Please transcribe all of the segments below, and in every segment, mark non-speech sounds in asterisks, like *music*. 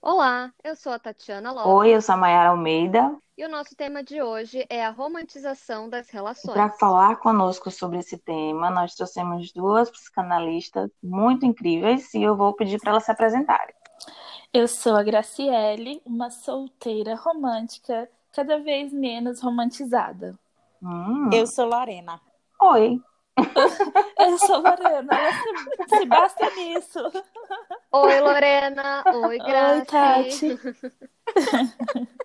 Olá, eu sou a Tatiana Oi, Lopes eu sou a Mayara Almeida. e o nosso tema de hoje é a romantização das E para relações. falar conosco sobre esse tema, nós trouxemos duas psicanalistas muito incríveis e eu vou pedir para elas se apresentarem. Eu sou a Graciele, uma solteira romântica, cada vez menos romantizada. Hum, Eu sou Lorena. Oi, *laughs* Eu sou Lorena, ela se, se basta nisso. Oi, Lorena. Oi, Oi, Graci. Tati. *laughs*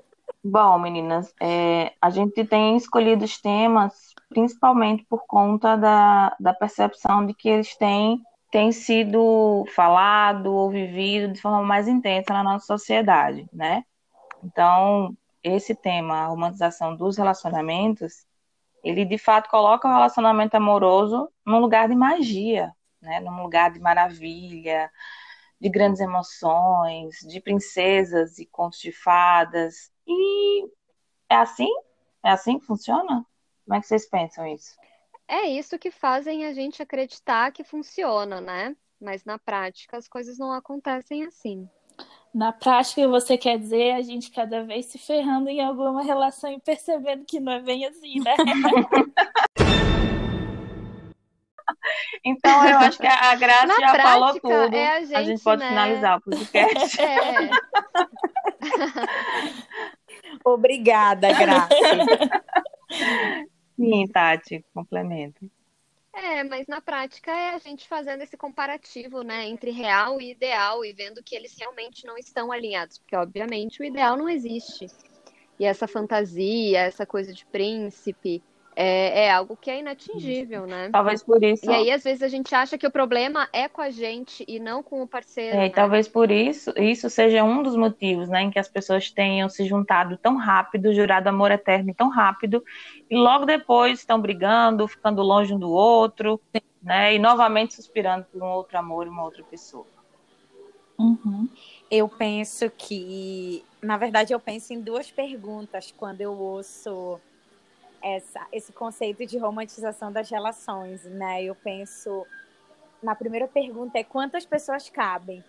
bom, meninas, é, a gente tem escolhido os temas principalmente por conta da, da percepção de que eles têm, têm sido falado ou vivido de forma mais intensa na nossa sociedade, né? Então, esse tema, a romantização dos relacionamentos, ele de fato coloca o relacionamento amoroso num lugar de magia, né? Num lugar de maravilha, de grandes emoções, de princesas e contos de fadas. E é assim? É assim que funciona? Como é que vocês pensam isso? É isso que fazem a gente acreditar que funciona, né? Mas na prática as coisas não acontecem assim. Na prática, você quer dizer a gente cada vez se ferrando em alguma relação e percebendo que não é bem assim, né? *laughs* Então, eu acho que a Graça Na já falou prática, tudo. é a A gente gente, pode né? finalizar o podcast. *laughs* É, *laughs* Obrigada, Graça. Sim, Tati, complemento. É, mas na prática é a gente fazendo esse comparativo, né, entre real e ideal e vendo que eles realmente não estão alinhados, porque obviamente o ideal não existe. E essa fantasia, essa coisa de príncipe, é, é algo que é inatingível, né? Talvez por isso. E aí, às vezes, a gente acha que o problema é com a gente e não com o parceiro, É, e né? talvez por isso, isso seja um dos motivos, né, em que as pessoas tenham se juntado tão rápido, jurado amor eterno tão rápido, e logo depois estão brigando, ficando longe um do outro, né, e novamente suspirando por um outro amor e uma outra pessoa. Uhum. Eu penso que, na verdade, eu penso em duas perguntas quando eu ouço essa, esse conceito de romantização das relações, né? Eu penso, na primeira pergunta é quantas pessoas cabem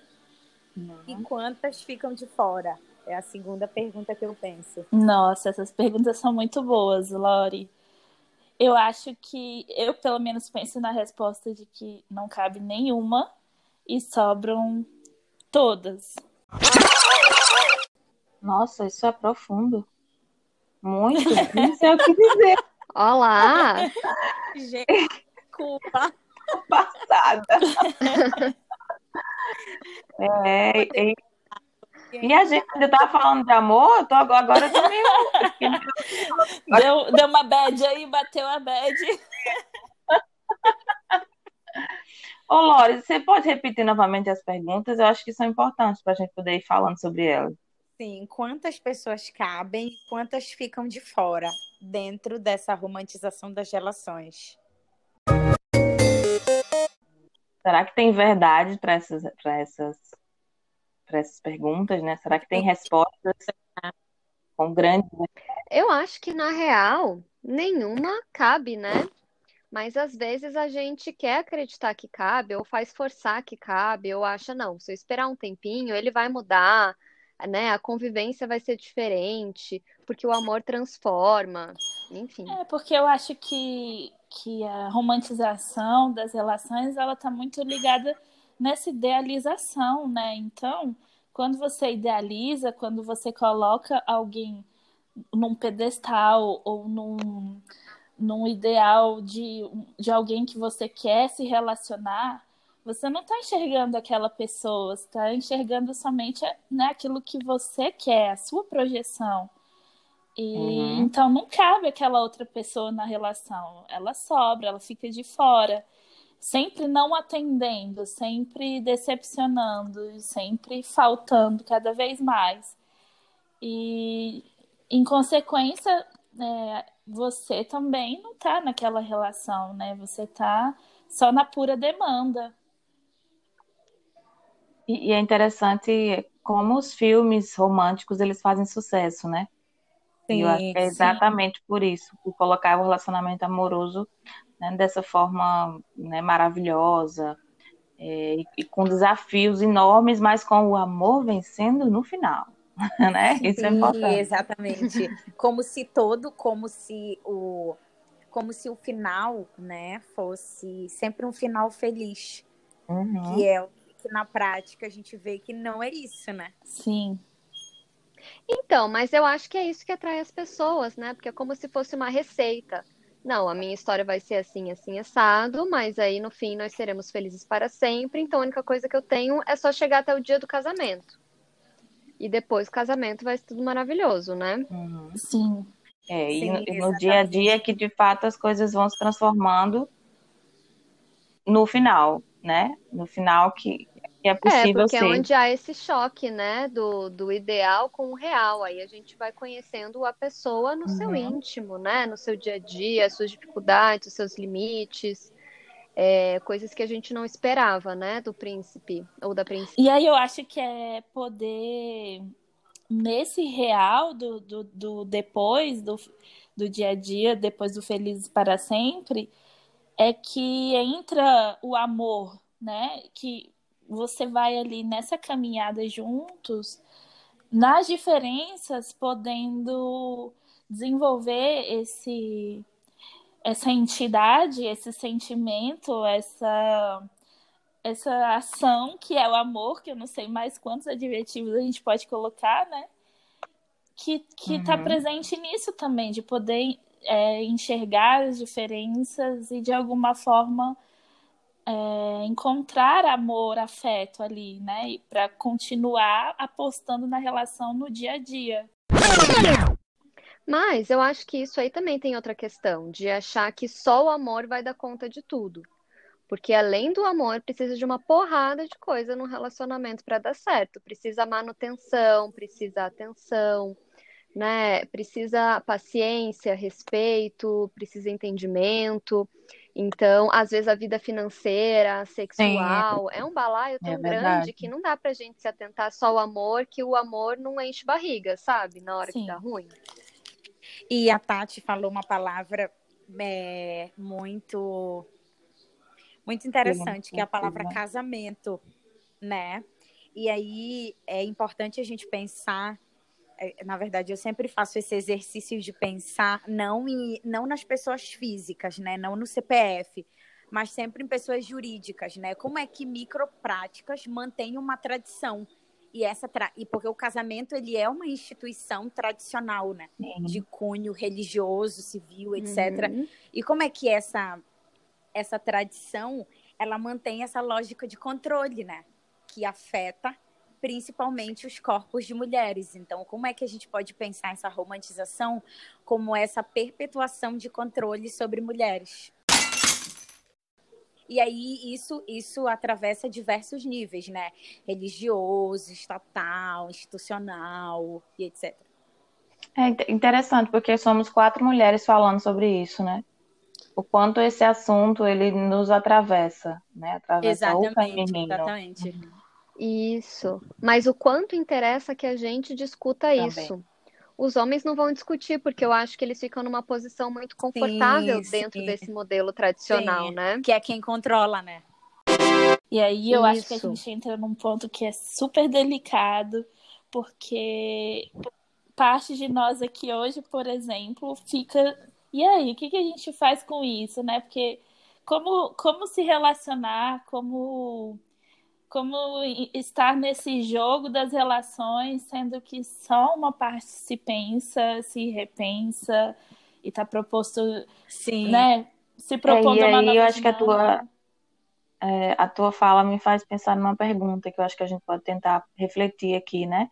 e quantas ficam de fora? É a segunda pergunta que eu penso. Nossa, essas perguntas são muito boas, Lori. Eu acho que eu, pelo menos, penso na resposta de que não cabe nenhuma e sobram todas. Nossa, isso é profundo. Muito, *laughs* não sei o que dizer. Olá! Gente, desculpa. Passada. *laughs* É, e, e a gente ainda tá falando de amor, eu tô agora, agora eu tô meio. *laughs* Deu, deu uma bad aí, bateu a bad. Ô, Lore, você pode repetir novamente as perguntas? Eu acho que são importantes para a gente poder ir falando sobre elas. Sim, quantas pessoas cabem e quantas ficam de fora dentro dessa romantização das relações? Será que tem verdade para essas, para essas, para essas perguntas, né? Será que tem respostas com grandes. Eu acho que, na real, nenhuma cabe, né? Mas às vezes a gente quer acreditar que cabe, ou faz forçar que cabe, ou acha, não, se eu esperar um tempinho, ele vai mudar, né? A convivência vai ser diferente, porque o amor transforma, enfim. É, porque eu acho que, que a romantização das relações, ela tá muito ligada nessa idealização, né? Então, quando você idealiza, quando você coloca alguém num pedestal ou num, num ideal de, de alguém que você quer se relacionar, você não está enxergando aquela pessoa, você está enxergando somente né, aquilo que você quer, a sua projeção. E Uhum. então não cabe aquela outra pessoa na relação. Ela sobra, ela fica de fora, sempre não atendendo, sempre decepcionando, sempre faltando cada vez mais. E em consequência, é, você também não está naquela relação, né? Você está só na pura demanda. E, e é interessante como os filmes românticos eles fazem sucesso, né? E eu acho que é sim. exatamente por isso, por colocar o relacionamento amoroso né, dessa forma né, maravilhosa, é, e com desafios enormes, mas com o amor vencendo no final. *laughs* né? Isso Sim, é importante. Exatamente. como se todo, como se o como se o final, né, fosse sempre um final feliz. Uhum. Que é o que na prática a gente vê que não é isso, né? Sim. Então, mas eu acho que é isso que atrai as pessoas, né? Porque é como se fosse uma receita. Não, a minha história vai ser assim, assim, assado, mas aí no fim nós seremos felizes para sempre. Então a única coisa que eu tenho é só chegar até o dia do casamento. E depois do casamento vai ser tudo maravilhoso, né? Uhum. Sim. É, e, Sim, no- e no dia a dia que de fato as coisas vão se transformando no final, né? No final que, que é É, possível porque é ser. onde há esse choque, né, do, do ideal com o real. Aí a gente vai conhecendo a pessoa no seu Uhum. íntimo, né, no seu dia a dia, as suas dificuldades, os seus limites, é, coisas que a gente não esperava, né, do príncipe ou da princesa. E aí eu acho que é poder, nesse real do, do, do depois, do, do dia a dia, depois do Felizes para Sempre, é que entra o amor, né? Que você vai ali nessa caminhada juntos, nas diferenças, podendo desenvolver esse essa entidade, esse sentimento, essa essa ação que é o amor, que eu não sei mais quantos adjetivos a gente pode colocar, né? Que, que tá Uhum. presente nisso também, de poder é, enxergar as diferenças e de alguma forma é, encontrar amor, afeto ali, né? Para continuar apostando na relação no dia a dia. Mas eu acho que isso aí também tem outra questão, de achar que só o amor vai dar conta de tudo. Porque além do amor, precisa de uma porrada de coisa no relacionamento para dar certo. Precisa manutenção, precisa atenção, né? Precisa paciência, respeito, precisa entendimento. Então, às vezes a vida financeira, sexual, é um balaio tão É grande que não dá pra gente se atentar só ao amor, que o amor não enche barriga, sabe? Na hora Sim. que dá ruim. E a Tati falou uma palavra é, muito muito interessante, que é a palavra casamento, né? E aí é importante a gente pensar, é, na verdade, eu sempre faço esse exercício de pensar não em, não nas pessoas físicas, né? Não no CPF, mas sempre em pessoas jurídicas, né? Como é que micropráticas mantêm uma tradição? E essa tra... e porque o casamento ele é uma instituição tradicional, né? de cunho religioso, civil, etc. Uhum. E como é que essa essa tradição ela mantém essa lógica de controle, né? Que afeta principalmente os corpos de mulheres. Então, como é que a gente pode pensar essa romantização como essa perpetuação de controle sobre mulheres? E aí isso isso atravessa diversos níveis, né? Religioso, estatal, institucional e etc. É inte- interessante, porque somos quatro mulheres falando sobre isso, né? O quanto esse assunto ele nos atravessa, né? Atravessa o Exatamente, feminino. exatamente. Isso. Mas o quanto interessa que a gente discuta Também. isso. Os homens não vão discutir, porque eu acho que eles ficam numa posição muito confortável Sim, dentro sim. desse modelo tradicional, Sim. né? Que é quem controla, né? E aí eu acho que a Isso. gente entra num ponto que é super delicado, porque parte de nós aqui hoje, por exemplo, fica. E aí, o que, que a gente faz com isso, né? Porque como, como se relacionar, como, como estar nesse jogo das relações, sendo que só uma parte se pensa, se repensa e está proposto, Sim. né? Se propondo É, e uma aí eu acho que a tua-. É, a tua fala me faz pensar numa pergunta que eu acho que a gente pode tentar refletir aqui, né?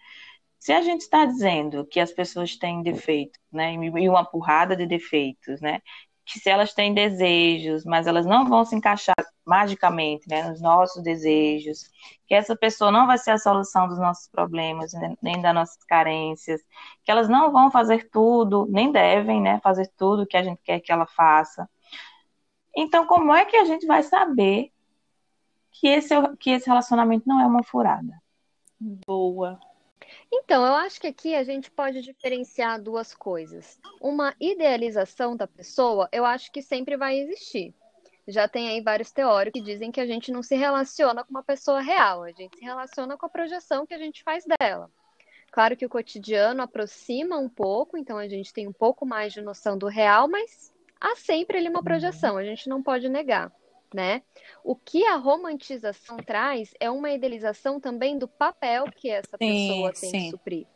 Se a gente está dizendo que as pessoas têm defeitos, né? E uma porrada de defeitos, né? Que se elas têm desejos, mas elas não vão se encaixar magicamente, né, nos nossos desejos, que essa pessoa não vai ser a solução dos nossos problemas, né, nem das nossas carências, que elas não vão fazer tudo, nem devem, né, fazer tudo que a gente quer que ela faça. Então, como é que a gente vai saber que esse, que esse relacionamento não é uma furada? Boa. Então, eu acho que aqui a gente pode diferenciar duas coisas. Uma idealização da pessoa, eu acho que sempre vai existir. já tem aí vários teóricos que dizem que a gente não se relaciona com uma pessoa real, a gente se relaciona com a projeção que a gente faz dela. Claro que o cotidiano aproxima um pouco, então a gente tem um pouco mais de noção do real, mas há sempre ali uma projeção, a gente não pode negar, né? O que a romantização traz é uma idealização também do papel que essa sim, pessoa tem sim. que suprir,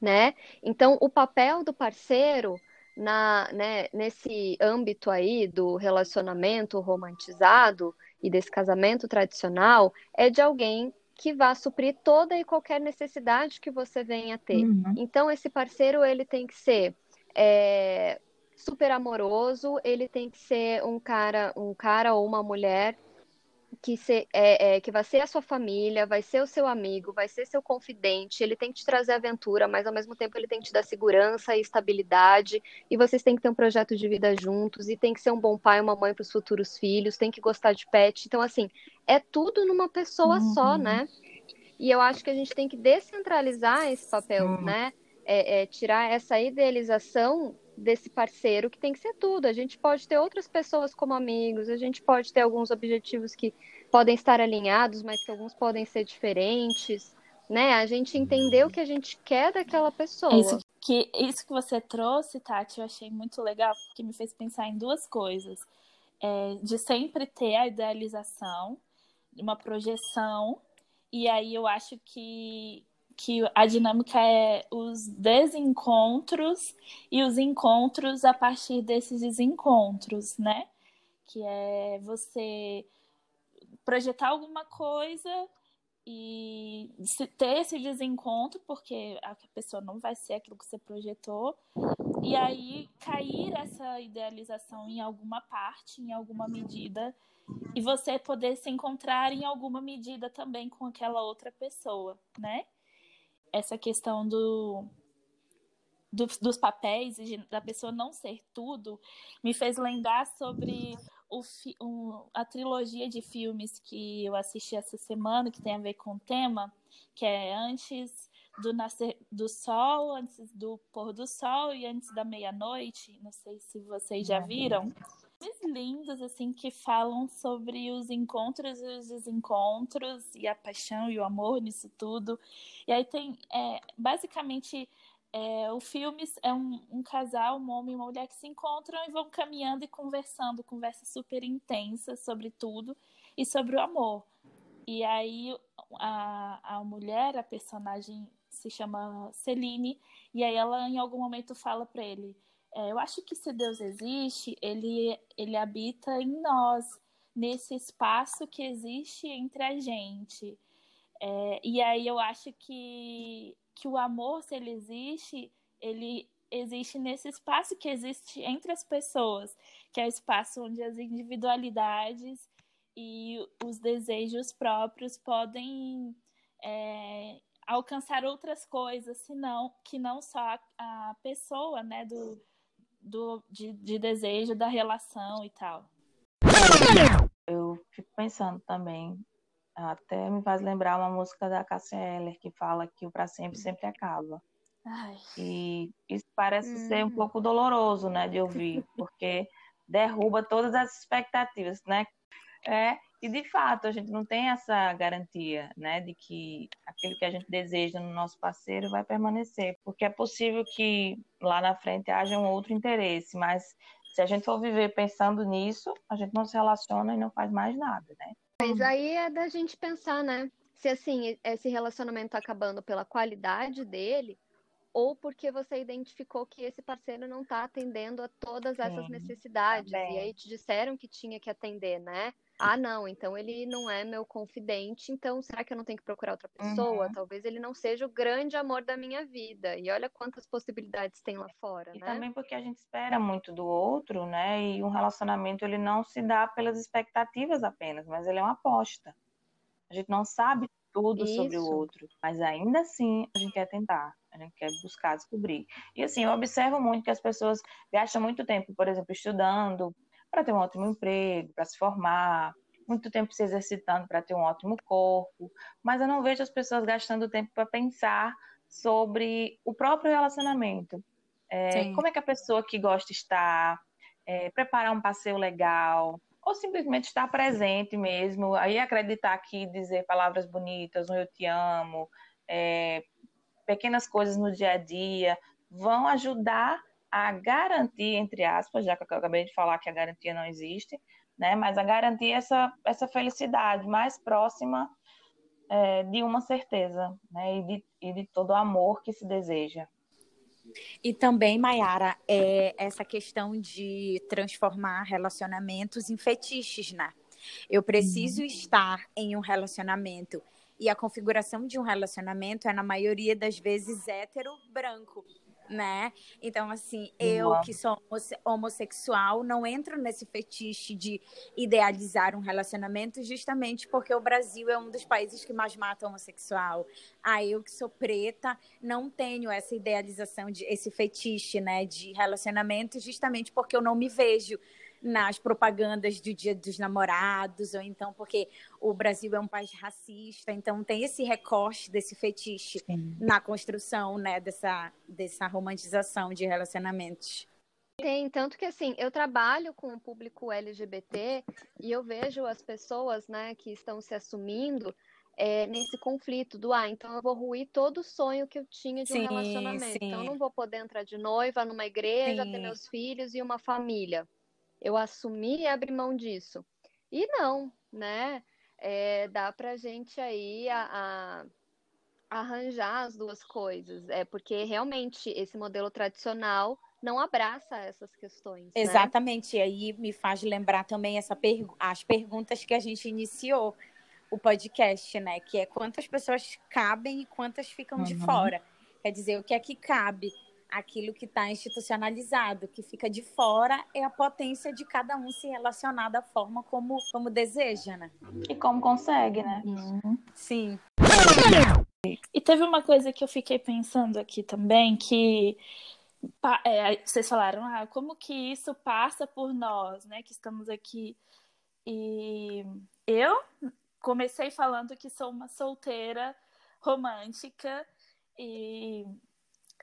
né? Então, o papel do parceiro na, né, nesse âmbito aí do relacionamento romantizado e desse casamento tradicional é de alguém que vá suprir toda e qualquer necessidade que você venha a ter. Uhum. Então, esse parceiro ele tem que ser é, super amoroso, ele tem que ser um cara, um cara ou uma mulher que, se, é, é, que vai ser a sua família, vai ser o seu amigo, vai ser seu confidente, ele tem que te trazer aventura, mas ao mesmo tempo ele tem que te dar segurança e estabilidade, e vocês têm que ter um projeto de vida juntos, e tem que ser um bom pai, uma mãe para os futuros filhos, tem que gostar de pet. Então, assim, é tudo numa pessoa uhum. só, né? E eu acho que a gente tem que descentralizar esse papel, uhum. né? É, é, tirar essa idealização desse parceiro que tem que ser tudo. A gente pode ter outras pessoas como amigos, a gente pode ter alguns objetivos que podem estar alinhados, mas que alguns podem ser diferentes, né? A gente entender o que a gente quer daquela pessoa. Isso que, isso que você trouxe, Tati, eu achei muito legal, porque me fez pensar em duas coisas. É, de sempre ter a idealização, uma projeção, e aí eu acho que, que a dinâmica é os desencontros e os encontros a partir desses desencontros, né? Que é você projetar alguma coisa e ter esse desencontro, porque a pessoa não vai ser aquilo que você projetou, e aí cair essa idealização em alguma parte, em alguma medida, e você poder se encontrar em alguma medida também com aquela outra pessoa, né? Essa questão do, do, dos papéis e da pessoa não ser tudo me fez lembrar sobre o, um, a trilogia de filmes que eu assisti essa semana, que tem a ver com o tema, que é antes do nascer do sol, antes do pôr do sol e antes da meia-noite. Não sei se vocês já viram lindos, assim, que falam sobre os encontros e os desencontros, e a paixão e o amor nisso tudo. E aí tem, é, basicamente, é, o filme é um, um, casal, um homem e uma mulher que se encontram e vão caminhando e conversando, conversa super intensa sobre tudo e sobre o amor. E aí a, a mulher, a personagem se chama Celine, e aí ela em algum momento fala para ele: é, eu acho que se Deus existe, ele, ele habita em nós, nesse espaço que existe entre a gente. É, e aí eu acho que, que o amor, se ele existe, ele existe nesse espaço que existe entre as pessoas, que é o espaço onde as individualidades e os desejos próprios podem é, alcançar outras coisas, senão que não só a, a pessoa, né, do, do, de, de desejo da relação e tal. Eu fico pensando também, até me faz lembrar uma música da Cassia Eller que fala que o para sempre sempre acaba. Ai. E isso parece hum. ser um pouco doloroso, né, de ouvir, porque derruba todas as expectativas, né? É, e de fato, a gente não tem essa garantia, né, de que aquilo que a gente deseja no nosso parceiro vai permanecer, porque é possível que lá na frente haja um outro interesse, mas se a gente for viver pensando nisso, a gente não se relaciona e não faz mais nada, né? Mas aí é da gente pensar, né? Se assim, esse relacionamento tá acabando pela qualidade dele, ou porque você identificou que esse parceiro não está atendendo a todas essas Sim, necessidades. Também. E aí te disseram que tinha que atender, né? Ah, não, então ele não é meu confidente, então será que eu não tenho que procurar outra pessoa? Uhum. Talvez ele não seja o grande amor da minha vida. E olha quantas possibilidades tem lá fora, e né? também porque a gente espera muito do outro, né? E um relacionamento ele não se dá pelas expectativas apenas, mas ele é uma aposta. A gente não sabe tudo Isso. sobre o outro, mas ainda assim a gente quer tentar, a gente quer buscar descobrir. E assim, eu observo muito que as pessoas gastam muito tempo, por exemplo, estudando, para ter um ótimo emprego, para se formar, muito tempo se exercitando para ter um ótimo corpo, mas eu não vejo as pessoas gastando tempo para pensar sobre o próprio relacionamento. É, como é que a pessoa que gosta está, é, preparar um passeio legal, ou simplesmente estar presente mesmo, aí acreditar que dizer palavras bonitas, um eu te amo, é, pequenas coisas no dia a dia, vão ajudar a garantir, entre aspas, já que eu acabei de falar que a garantia não existe, né, mas a garantir essa, essa felicidade mais próxima é, de uma certeza, né, e de, e de todo o amor que se deseja. E também, Mayara, é essa questão de transformar relacionamentos em fetiches, né? Eu preciso uhum. estar em um relacionamento e a configuração de um relacionamento é, na maioria das vezes, hétero branco né? Então, assim, eu que sou homossexual não entro nesse fetiche de idealizar um relacionamento justamente porque o Brasil é um dos países que mais mata homossexual. Ah, eu que sou preta não tenho essa idealização de esse fetiche, né, de relacionamento justamente porque eu não me vejo nas propagandas do Dia dos Namorados, ou então porque o Brasil é um país racista, então tem esse recorte desse fetiche Sim. na construção, né, dessa, dessa romantização de relacionamentos. Tem, tanto que assim, eu trabalho com o público LGBT e eu vejo as pessoas, né, que estão se assumindo é, nesse conflito do ah, então eu vou ruir todo o sonho que eu tinha de um sim, relacionamento. Sim. Então eu não vou poder entrar de noiva numa igreja, sim. ter meus filhos e uma família eu assumir e abrir mão disso. E não, né? É, dá para a gente aí a, a, arranjar as duas coisas. É porque realmente esse modelo tradicional não abraça essas questões. Né? Exatamente. Né? E aí me faz lembrar também essa pergu as perguntas que a gente iniciou o podcast, né? Que é quantas pessoas cabem e quantas ficam uhum. de fora. Quer dizer, o que é que cabe? Aquilo que está institucionalizado, que fica de fora é a potência de cada um se relacionar da forma como, como deseja, né? E como consegue, né? Uhum. Sim. E teve uma coisa que eu fiquei pensando aqui também, que é, vocês falaram, ah, como que isso passa por nós, né, que estamos aqui. E eu comecei falando que sou uma solteira romântica e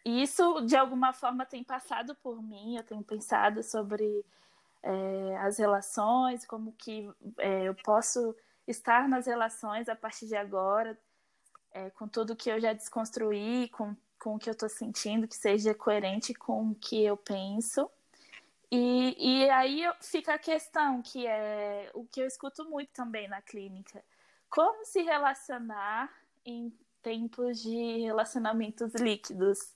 isso, de alguma forma, tem passado por mim, eu tenho pensado sobre é, as relações, como que é, eu posso estar nas relações a partir de agora, é, com tudo que eu já desconstruí, com, com o que eu estou sentindo, que seja coerente com o que eu penso. E, e aí fica a questão, que é o que eu escuto muito também na clínica. Como se relacionar em tempos de relacionamentos líquidos?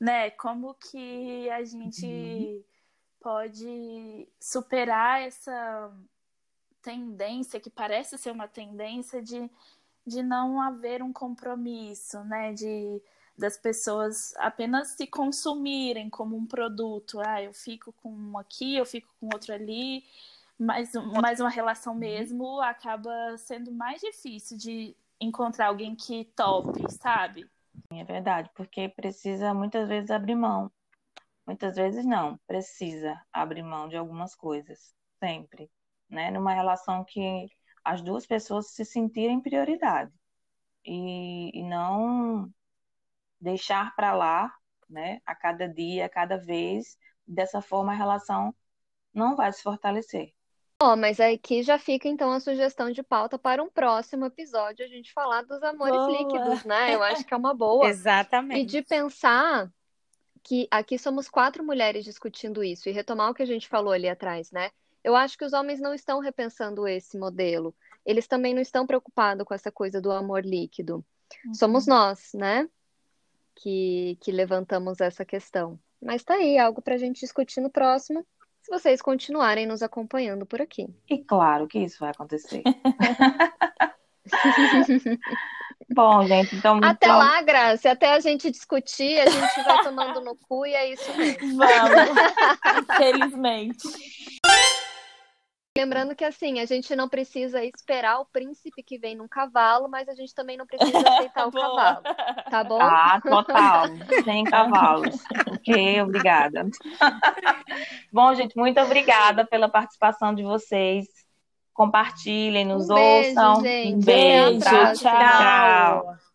Né? Como que a gente uhum. pode superar essa tendência que parece ser uma tendência de, de não haver um compromisso, né? De das pessoas apenas se consumirem como um produto. Ah, eu fico com um aqui, eu fico com outro ali, mas, mas uma relação uhum. mesmo acaba sendo mais difícil de encontrar alguém que tope, sabe? É verdade, porque precisa muitas vezes abrir mão. Muitas vezes não, precisa abrir mão de algumas coisas, sempre, né? Numa relação que as duas pessoas se sentirem prioridade e, e não deixar para lá, né? A cada dia, a cada vez, dessa forma a relação não vai se fortalecer. Ó, mas aqui já fica então a sugestão de pauta para um próximo episódio a gente falar dos amores boa. líquidos, né? Eu acho que é uma *laughs* boa. Exatamente. E de pensar que aqui somos quatro mulheres discutindo isso e retomar o que a gente falou ali atrás, né? Eu acho que os homens não estão repensando esse modelo. Eles também não estão preocupados com essa coisa do amor líquido. Uhum. Somos nós, né? Que, que levantamos essa questão. Mas tá aí, algo para a gente discutir no próximo se vocês continuarem nos acompanhando por aqui. E claro que isso vai acontecer. *laughs* *laughs* Bom, gente, então. Até então... lá, Graça. Até a gente discutir, a gente vai tomando no cu e é isso mesmo. Vamos. *laughs* Felizmente. Lembrando que assim, a gente não precisa esperar o príncipe que vem num cavalo, mas a gente também não precisa *laughs* aceitar o cavalo. Tá bom? Ah, total. *laughs* Sem cavalos. ok, obrigada. *laughs* bom, gente, muito obrigada pela participação de vocês. Compartilhem, nos um ouçam. Beijo, gente. Um beijo, tchau. tchau.